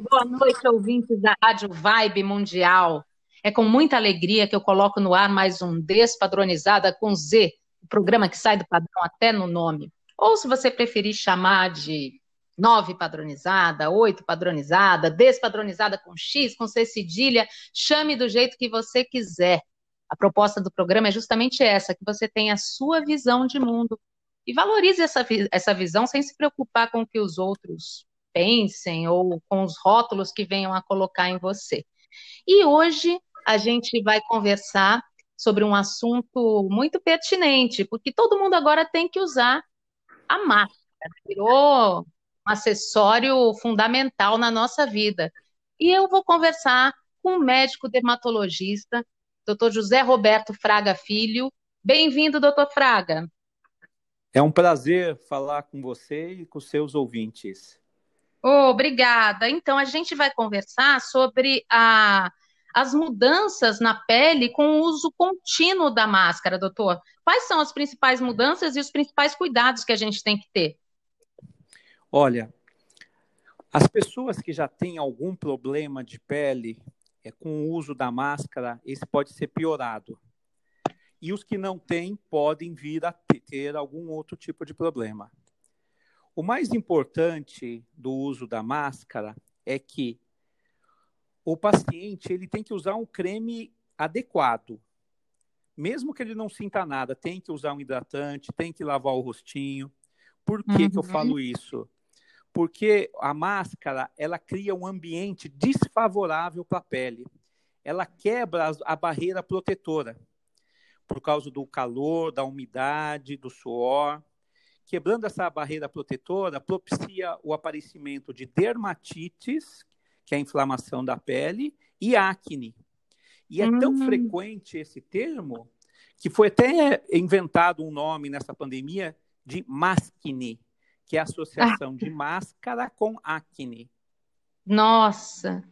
Boa noite, ouvintes da Rádio Vibe Mundial. É com muita alegria que eu coloco no ar mais um Despadronizada com Z, o programa que sai do padrão até no nome. Ou se você preferir chamar de nove padronizada, oito padronizada, despadronizada com X, com C cedilha, chame do jeito que você quiser. A proposta do programa é justamente essa, que você tenha a sua visão de mundo e valorize essa, essa visão sem se preocupar com o que os outros pensem ou com os rótulos que venham a colocar em você. E hoje a gente vai conversar sobre um assunto muito pertinente, porque todo mundo agora tem que usar a máscara, virou um acessório fundamental na nossa vida. E eu vou conversar com o médico dermatologista, Dr. José Roberto Fraga Filho. Bem-vindo, doutor Fraga. É um prazer falar com você e com seus ouvintes. Oh, obrigada. Então, a gente vai conversar sobre a, as mudanças na pele com o uso contínuo da máscara, doutor. Quais são as principais mudanças e os principais cuidados que a gente tem que ter? Olha, as pessoas que já têm algum problema de pele é, com o uso da máscara, esse pode ser piorado. E os que não têm podem vir a ter algum outro tipo de problema. O mais importante do uso da máscara é que o paciente ele tem que usar um creme adequado. Mesmo que ele não sinta nada, tem que usar um hidratante, tem que lavar o rostinho. Por que, uhum. que eu uhum. falo isso? Porque a máscara ela cria um ambiente desfavorável para a pele. Ela quebra a barreira protetora por causa do calor, da umidade, do suor quebrando essa barreira protetora, propicia o aparecimento de dermatites, que é a inflamação da pele, e acne. E é hum. tão frequente esse termo que foi até inventado um nome nessa pandemia de mascne, que é a associação ah. de máscara com acne. Nossa,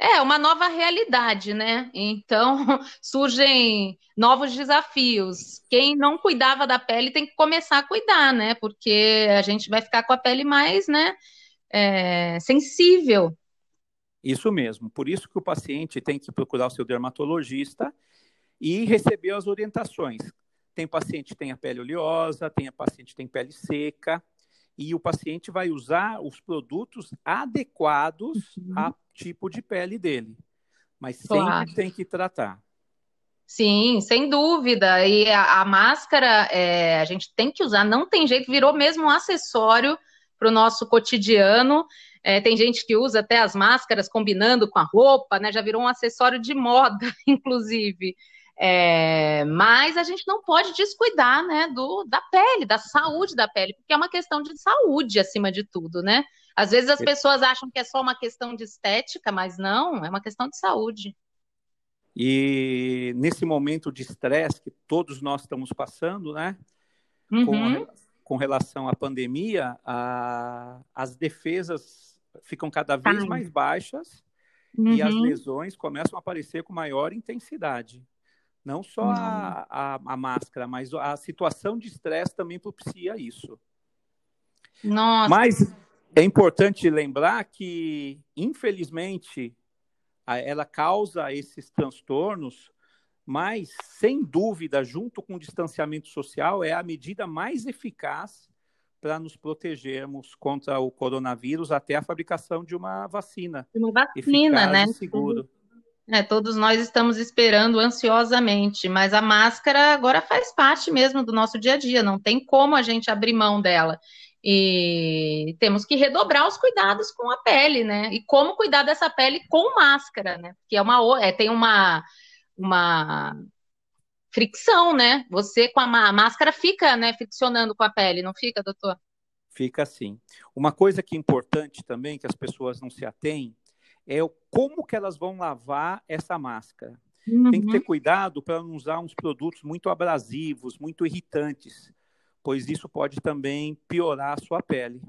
é uma nova realidade, né? Então surgem novos desafios. Quem não cuidava da pele tem que começar a cuidar, né? Porque a gente vai ficar com a pele mais, né? É, sensível. Isso mesmo. Por isso que o paciente tem que procurar o seu dermatologista e receber as orientações. Tem paciente que tem a pele oleosa, tem paciente que tem pele seca, e o paciente vai usar os produtos adequados uhum. ao tipo de pele dele. Mas sempre claro. tem que tratar. Sim, sem dúvida. E a, a máscara é, a gente tem que usar, não tem jeito, virou mesmo um acessório para o nosso cotidiano. É, tem gente que usa até as máscaras combinando com a roupa, né? Já virou um acessório de moda, inclusive. É, mas a gente não pode descuidar, né, do, da pele, da saúde da pele, porque é uma questão de saúde acima de tudo, né? Às vezes as pessoas acham que é só uma questão de estética, mas não, é uma questão de saúde. E nesse momento de estresse que todos nós estamos passando, né, uhum. com, com, relação à pandemia, a, as defesas ficam cada vez Ai. mais baixas uhum. e as uhum. lesões começam a aparecer com maior intensidade. Não só a, uhum. a, a máscara, mas a situação de estresse também propicia isso. Nossa. Mas é importante lembrar que, infelizmente, ela causa esses transtornos, mas, sem dúvida, junto com o distanciamento social, é a medida mais eficaz para nos protegermos contra o coronavírus até a fabricação de uma vacina. Uma vacina, né? Seguro. É, todos nós estamos esperando ansiosamente, mas a máscara agora faz parte mesmo do nosso dia a dia, não tem como a gente abrir mão dela. E temos que redobrar os cuidados com a pele, né? E como cuidar dessa pele com máscara, né? Que é uma é, tem uma uma fricção, né? Você com a máscara fica, né, friccionando com a pele, não fica, doutor? Fica assim. Uma coisa que é importante também que as pessoas não se atêm é o como que elas vão lavar essa máscara. Uhum. Tem que ter uhum. cuidado para não usar uns produtos muito abrasivos, muito irritantes, pois isso pode também piorar a sua pele.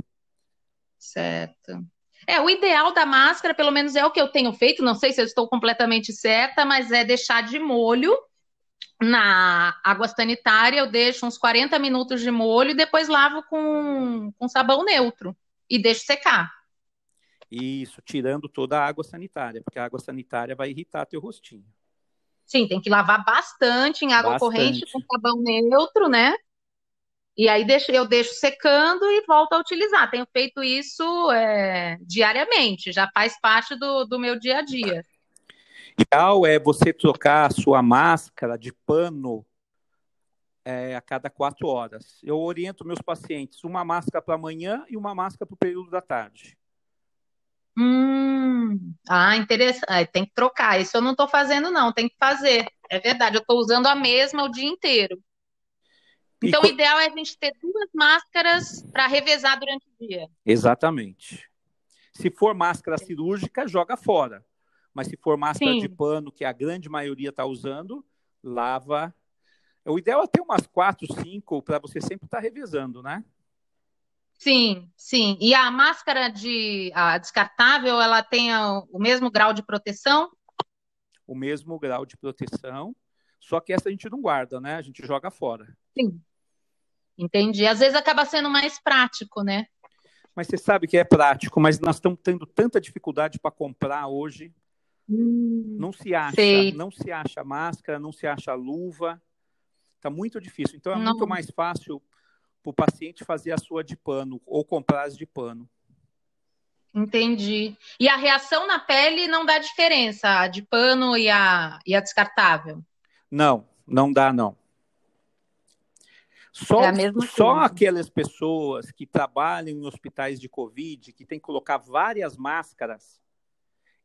Certo. É, o ideal da máscara, pelo menos é o que eu tenho feito, não sei se eu estou completamente certa, mas é deixar de molho na água sanitária, eu deixo uns 40 minutos de molho e depois lavo com, com sabão neutro e deixo secar. Isso, tirando toda a água sanitária, porque a água sanitária vai irritar teu rostinho. Sim, tem que lavar bastante em água Bastante. corrente com sabão neutro, né? E aí deixo, eu deixo secando e volto a utilizar. Tenho feito isso é, diariamente, já faz parte do, do meu dia a dia. Ideal é você trocar a sua máscara de pano é, a cada quatro horas. Eu oriento meus pacientes uma máscara para amanhã e uma máscara para o período da tarde. Hum, ah, interessante. Ah, Tem que trocar. Isso eu não estou fazendo, não. Tem que fazer. É verdade. Eu estou usando a mesma o dia inteiro. Então, o ideal é a gente ter duas máscaras para revezar durante o dia. Exatamente. Se for máscara cirúrgica, joga fora. Mas se for máscara Sim. de pano, que a grande maioria está usando, lava. O ideal é ter umas quatro, cinco, para você sempre estar revezando, né? Sim, sim. E a máscara de a descartável, ela tem o mesmo grau de proteção? O mesmo grau de proteção. Só que essa a gente não guarda, né? A gente joga fora. Sim. Entendi. Às vezes acaba sendo mais prático, né? Mas você sabe que é prático, mas nós estamos tendo tanta dificuldade para comprar hoje. Hum, Não se acha, sei. não se acha máscara, não se acha luva. Está muito difícil. Então é Não. muito mais fácil para o paciente fazer a sua de pano ou comprar as de pano. Entendi. E a reação na pele não dá diferença, a de pano e a, e a descartável. Não, não dá não. Só, É só aquelas pessoas que trabalham em hospitais de Covid, que tem que colocar várias máscaras,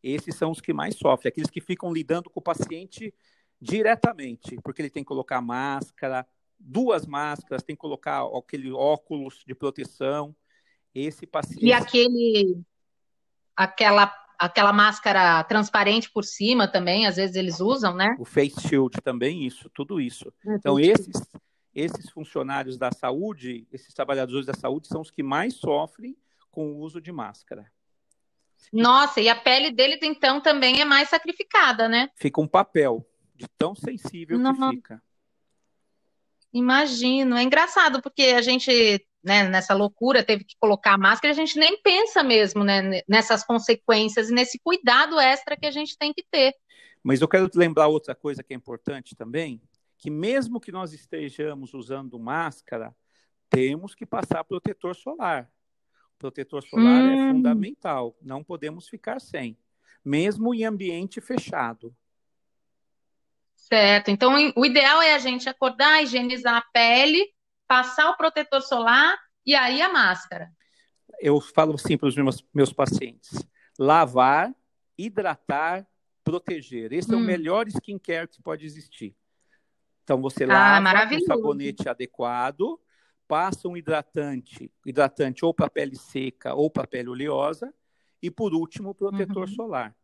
esses são os que mais sofrem, aqueles que ficam lidando com o paciente diretamente, porque ele tem que colocar máscara, duas máscaras, tem que colocar aquele óculos de proteção. Esse paciente. E aquele, aquela, aquela máscara transparente por cima também, às vezes eles usam, né? O face shield também, isso, tudo isso. Então, esses, esses funcionários da saúde, esses trabalhadores da saúde, são os que mais sofrem com o uso de máscara. Nossa, e a pele deles então também é mais sacrificada, né? Fica um papel de tão sensível Não. que fica. Imagino. É engraçado porque a gente, né, nessa loucura teve que colocar a máscara, e a gente nem pensa mesmo, né, nessas consequências e nesse cuidado extra que a gente tem que ter. Mas eu quero te lembrar outra coisa que é importante também, que mesmo que nós estejamos usando máscara, temos que passar protetor solar. Protetor solar é Hum. fundamental, não podemos ficar sem, mesmo em ambiente fechado. Certo. Então, o ideal é a gente acordar, higienizar a pele, passar o protetor solar e aí a máscara. Eu falo assim para os meus, meus pacientes: lavar, hidratar, proteger. Esse é o Hum. melhor skincare que pode existir. Então você Ah, lava com maravilhoso. sabonete adequado, passa um hidratante, hidratante ou para pele seca ou para pele oleosa, e por último, o protetor Uhum. solar.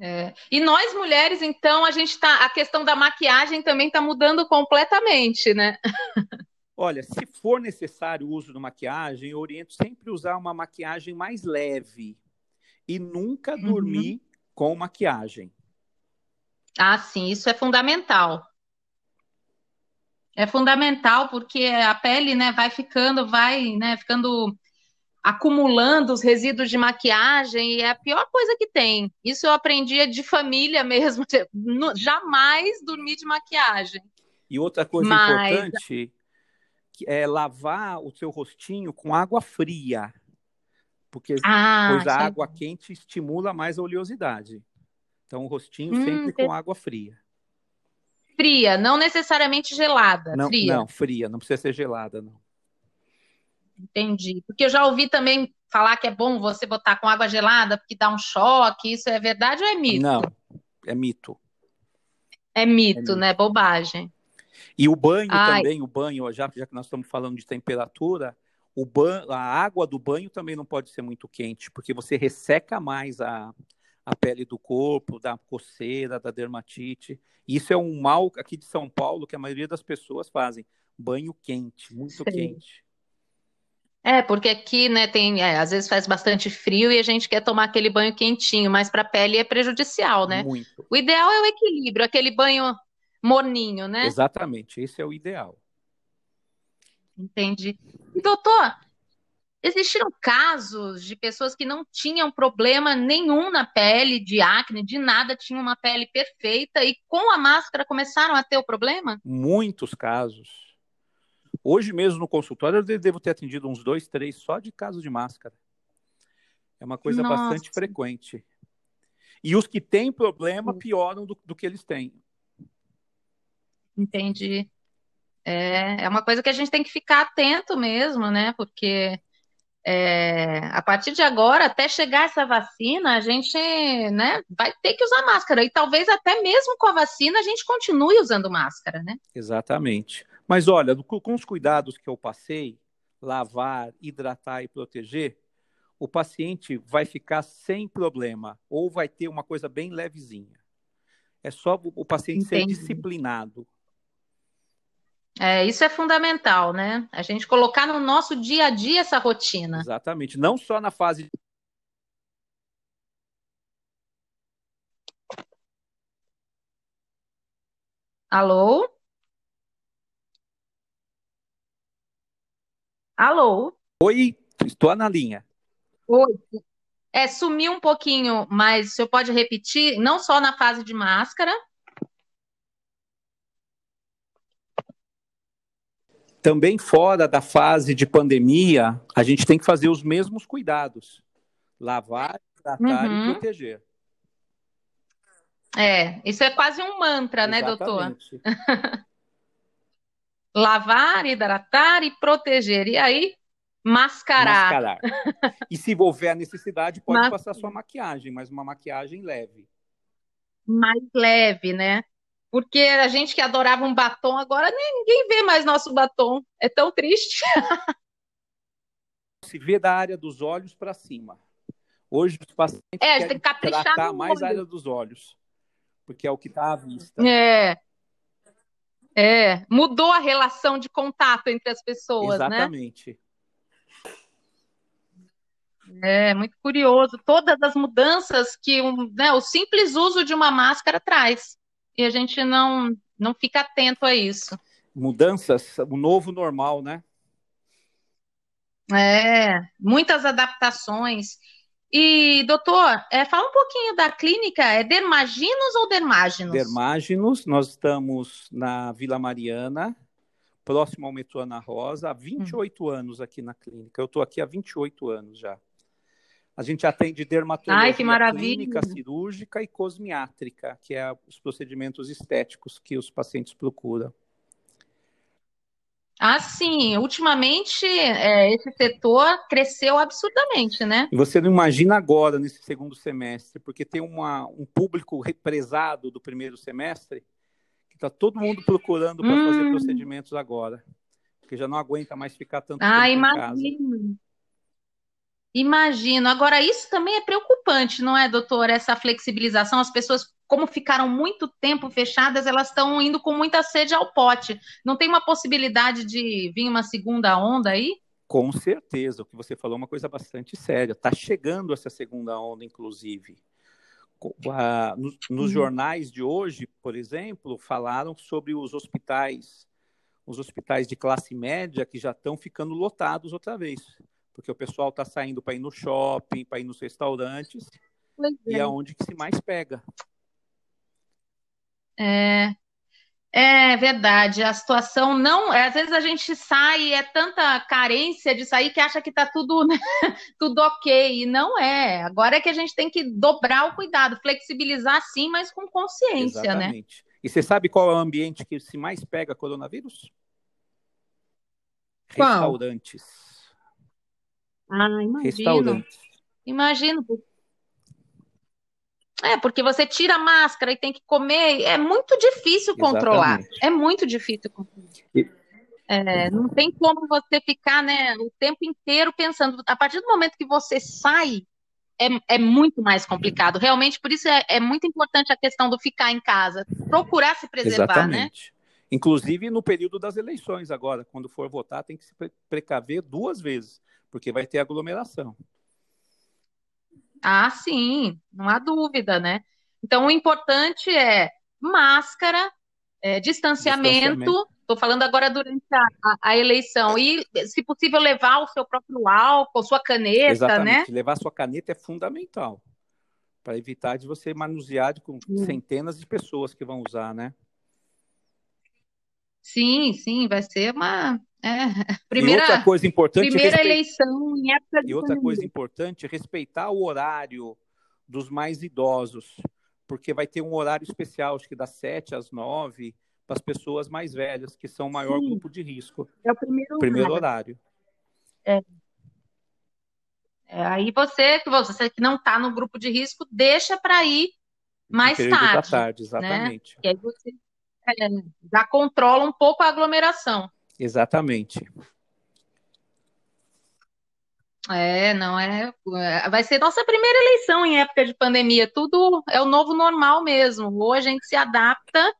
É. E nós mulheres, então, a gente tá, a questão da maquiagem também está mudando completamente, né? Olha, se for necessário o uso de maquiagem, eu oriento sempre usar uma maquiagem mais leve e nunca Uhum. dormir com maquiagem. Ah, sim, isso é fundamental. É fundamental porque a pele, né, vai ficando, vai, né, ficando acumulando os resíduos de maquiagem e é a pior coisa que tem. Isso eu aprendi de família mesmo, jamais dormir de maquiagem. E outra coisa Mas- importante é lavar o seu rostinho com água fria, porque Ah, pois a é água quente estimula mais a oleosidade. Então, o rostinho Hum, sempre tem- com água fria. fria, não necessariamente gelada, Não, fria. não, fria, não precisa ser gelada, não. Entendi. Porque eu já ouvi também falar que é bom você botar com água gelada porque dá um choque. Isso é verdade ou é mito? Não, é mito. É É mito, mito. né? Bobagem. E o banho Ai. também, o banho, já, já que nós estamos falando de temperatura, o ban a água do banho também não pode ser muito quente, porque você resseca mais a, a pele do corpo, da coceira, da dermatite. Isso é um mal aqui de São Paulo que a maioria das pessoas fazem. Banho quente, muito Sei. quente. É, porque aqui, né, tem, é, às vezes faz bastante frio e a gente quer tomar aquele banho quentinho, mas para a pele é prejudicial, né? Muito. O ideal é o equilíbrio, aquele banho morninho, né? Exatamente, esse é o ideal. Entendi. E, doutor, existiram casos de pessoas que não tinham problema nenhum na pele, de acne, de nada, tinham uma pele perfeita e com a máscara começaram a ter o problema? Muitos casos. Hoje mesmo no consultório eu devo ter atendido uns dois, três só de casos de máscara. É uma coisa Nossa. bastante frequente. E os que têm problema pioram do, do que eles têm. Entendi. É, é uma coisa que a gente tem que ficar atento mesmo, né? Porque é, a partir de agora, até chegar essa vacina, a gente né, vai ter que usar máscara. E talvez até mesmo com a vacina a gente continue usando máscara, né? Exatamente. Mas olha, com os cuidados que eu passei, lavar, hidratar e proteger, o paciente vai ficar sem problema, ou vai ter uma coisa bem levezinha. É só o paciente Entendi. ser disciplinado. É, isso é fundamental, né? A gente colocar no nosso dia a dia essa rotina. Exatamente. Não só na fase. Alô? Alô? Oi, estou na linha. Oi. É, sumiu um pouquinho, mas o senhor pode repetir, não só na fase de máscara, Também fora da fase de pandemia, a gente tem que fazer os mesmos cuidados: lavar, tratar uhum. e proteger. É, isso é quase um mantra, Exatamente. né, doutor? lavar, hidratar e proteger. E aí, mascarar. mascarar. E se houver a necessidade, pode Mas... passar sua maquiagem, mas uma maquiagem leve. Mais leve, né? Porque a gente que adorava um batom, agora ninguém vê mais nosso batom. É tão triste. Se vê da área dos olhos para cima. Hoje os pacientes é, querem tem que tratar mais a área dos olhos, porque é o que está à vista. É. É, mudou a relação de contato entre as pessoas, Exatamente. né? É, muito curioso. Todas as mudanças que um, né, o simples uso de uma máscara traz e a gente não, não fica atento a isso. Mudanças, o novo normal, né? É, muitas adaptações. E, doutor, é, fala um pouquinho da clínica, é Dermaginos ou Dermáginos? Dermáginos, nós estamos na Vila Mariana, próximo ao metrô Ana Rosa, há 28 hum. anos aqui na clínica. Eu estou aqui há 28 anos já. A gente atende dermatologia Ai, clínica, cirúrgica e cosmiátrica, que é os procedimentos estéticos que os pacientes procuram. Ah, sim. Ultimamente, é, esse setor cresceu absurdamente, né? E você não imagina agora, nesse segundo semestre, porque tem uma, um público represado do primeiro semestre, que está todo mundo procurando para hum. fazer procedimentos agora, porque já não aguenta mais ficar tanto ah, tempo imagino. em casa. Imagino. Agora, isso também é preocupante, não é, doutor? Essa flexibilização, as pessoas, como ficaram muito tempo fechadas, elas estão indo com muita sede ao pote. Não tem uma possibilidade de vir uma segunda onda aí? Com certeza, o que você falou é uma coisa bastante séria. Está chegando essa segunda onda, inclusive. Nos, nos uhum. jornais de hoje, por exemplo, falaram sobre os hospitais, os hospitais de classe média que já estão ficando lotados outra vez porque o pessoal está saindo para ir no shopping, para ir nos restaurantes, e é. é onde que se mais pega. É, é verdade, a situação não. Às vezes a gente sai, é tanta carência de sair que acha que está tudo, né, tudo ok, e não é. Agora é que a gente tem que dobrar o cuidado, flexibilizar sim, mas com consciência, né? Exatamente. né? E você sabe qual é o ambiente que se mais pega coronavírus? Qual? Restaurantes. Ah, imagino. Imagino. É, porque você tira a máscara e tem que comer, é muito difícil controlar. Exatamente. É muito difícil controlar. E... É, não tem como você ficar né, o tempo inteiro pensando. A partir do momento que você sai, é, é muito mais complicado. Realmente, por isso é, é, muito importante a questão do ficar em casa, procurar se preservar, né? Exatamente. né? Inclusive no período das eleições agora, quando for votar, tem que se precaver duas vezes porque vai ter aglomeração. Ah, sim, não há dúvida, né? Então, o importante é máscara, é, distanciamento, Estou falando agora durante a, a, eleição. E, se possível, levar o seu próprio álcool, sua caneta, Exatamente. né? Levar sua caneta é fundamental para evitar de você manusear com centenas de pessoas que vão usar, né? Sim, sim, vai ser uma é, primeira, e outra coisa importante, primeira respe... eleição em época de E outra pandemia. coisa importante, respeitar o horário dos mais idosos, porque vai ter um horário especial, acho que das 7 às 9, para as pessoas mais velhas, que são o maior Sim. grupo de risco. É o primeiro, primeiro horário. É. É, aí você, você que não está no grupo de risco, deixa para ir mais tarde. Da tarde, exatamente. Né? E aí você é, já controla um pouco a aglomeração. Exatamente. É, não é, é. Vai ser nossa primeira eleição em época de pandemia. Tudo é o novo normal mesmo. Ou a gente se adapta,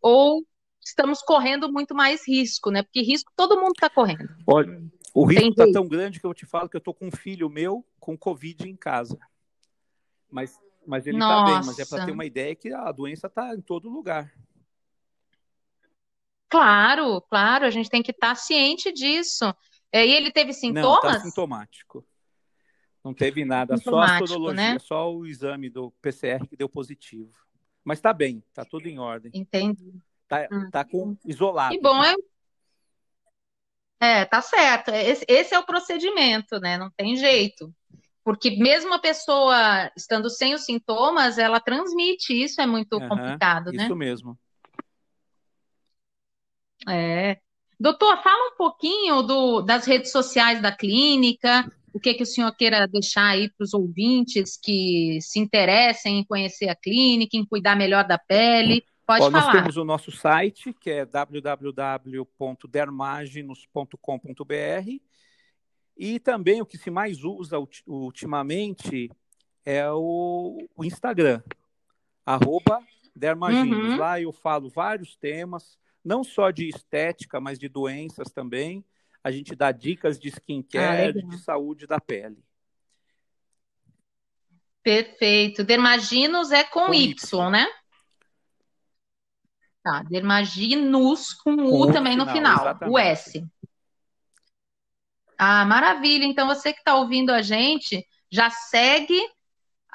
ou estamos correndo muito mais risco, né? Porque risco todo mundo está correndo. Olha, o risco está tão grande que eu te falo que eu estou com um filho meu com Covid em casa. Mas, mas ele está bem, mas é para ter uma ideia que a doença está em todo lugar. Claro, claro, a gente tem que estar tá ciente disso. É, e ele teve sintomas? Não, está sintomático. Não teve nada, só a sorologia, né? só o exame do PCR que deu positivo. Mas está bem, está tudo em ordem. Entendi. Está hum. tá com isolado. Que bom, é. É, tá certo. Esse, esse é o procedimento, né? Não tem jeito. Porque mesmo a pessoa estando sem os sintomas, ela transmite. Isso é muito uhum, complicado, né? Isso mesmo. É. Doutor, fala um pouquinho do, das redes sociais da clínica, o que, que o senhor queira deixar aí para os ouvintes que se interessem em conhecer a clínica, em cuidar melhor da pele. Pode Ó, falar. Nós temos o nosso site, que é www.dermaginos.com.br e também o que se mais usa ultimamente é o, o Instagram, arroba Dermaginos. Uhum. Lá eu falo vários temas, não só de estética, mas de doenças também. A gente dá dicas de skincare, ah, de saúde da pele. Perfeito. Dermaginos é com, com y, y, né? Tá, dermaginos com, com U também no final, exatamente. o S. Ah, maravilha. Então você que está ouvindo a gente, já segue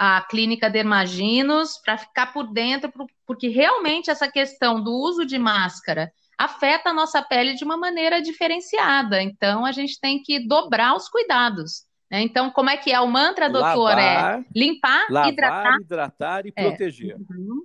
a clínica Dermaginos para ficar por dentro, porque realmente essa questão do uso de máscara afeta a nossa pele de uma maneira diferenciada. Então a gente tem que dobrar os cuidados. Né? Então, como é que é o mantra, doutor? É lavar, é limpar, lavar, hidratar, hidratar e proteger. É. Uhum.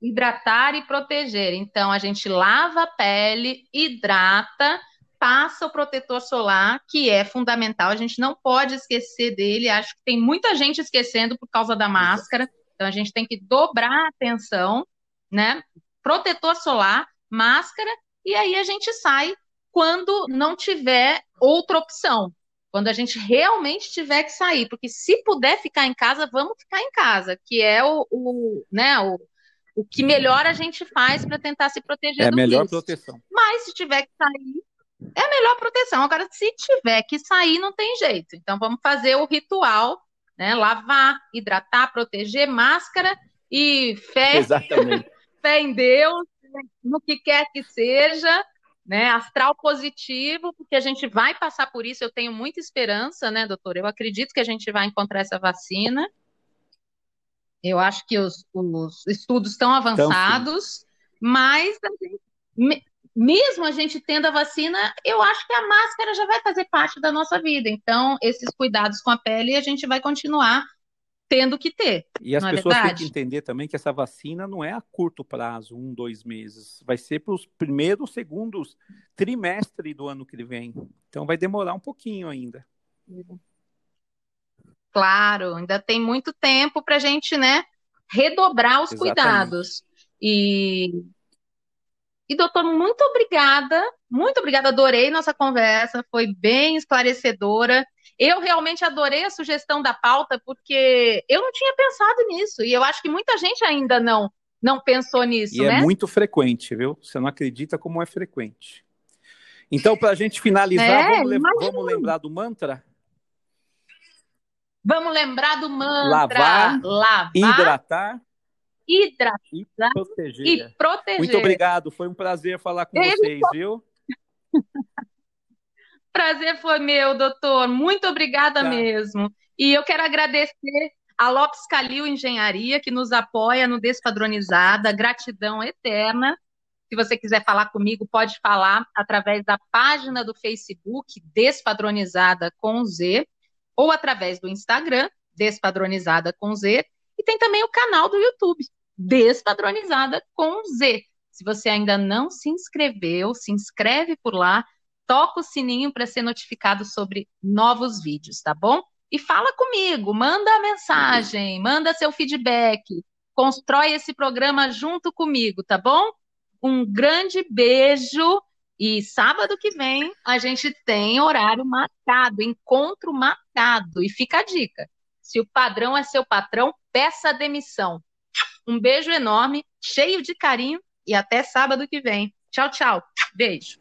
Hidratar e proteger. Então, a gente lava a pele, hidrata passa o protetor solar, que é fundamental, a gente não pode esquecer dele. Acho que tem muita gente esquecendo por causa da máscara, então a gente tem que dobrar a atenção, né? Protetor solar, máscara, e aí a gente sai quando não tiver outra opção. Quando a gente realmente tiver que sair, porque se puder ficar em casa, vamos ficar em casa, que é o, o né, o, o que melhor a gente faz para tentar se proteger é do É a melhor proteção. Mas se tiver que sair, é a melhor proteção. Agora, se tiver que sair, não tem jeito. Então, vamos fazer o ritual, né? Lavar, hidratar, proteger, máscara e fé. Exatamente. fé em Deus, no que quer que seja, né? Astral positivo, porque a gente vai passar por isso. Eu tenho muita esperança, né, doutor? Eu acredito que a gente vai encontrar essa vacina. Eu acho que os, os estudos estão avançados, então, mas a gente, mesmo a gente tendo a vacina, eu acho que a máscara já vai fazer parte da nossa vida. Então, esses cuidados com a pele a gente vai continuar tendo que ter. E as é pessoas têm que entender também que essa vacina não é a curto prazo, um, dois meses. Vai ser para os primeiros, segundos trimestre do ano que vem. Então, vai demorar um pouquinho ainda. Claro, ainda tem muito tempo para a gente, né, redobrar os Exatamente. cuidados. E e, doutor, muito obrigada, muito obrigada, adorei nossa conversa, foi bem esclarecedora. Eu realmente adorei a sugestão da pauta, porque eu não tinha pensado nisso, e eu acho que muita gente ainda não, não pensou nisso, e é né? é muito frequente, viu? Você não acredita como é frequente. Então, para a gente finalizar, é, vamos, vamos, lembrar do mantra? Vamos lembrar do mantra. Lavar, Lavar hidratar hidratar e proteger. e proteger. Muito obrigado, foi um prazer falar com Ele vocês, viu? Prazer foi meu, doutor. Muito obrigada tá. mesmo. E eu quero agradecer a Lopes Calil Engenharia, que nos apoia no Despadronizada. Gratidão eterna. Se você quiser falar comigo, pode falar através da página do Facebook Despadronizada com Z ou através do Instagram Despadronizada com Z e tem também o canal do YouTube Despadronizada com Z. Se você ainda não se inscreveu, se inscreve por lá, toca o sininho para ser notificado sobre novos vídeos, tá bom? E fala comigo, manda a mensagem, manda seu feedback, constrói esse programa junto comigo, tá bom? Um grande beijo e sábado que vem a gente tem horário marcado, encontro marcado. E fica a dica: se o padrão é seu patrão, peça demissão. Um beijo enorme, cheio de carinho e até sábado que vem. Tchau, tchau. Beijo.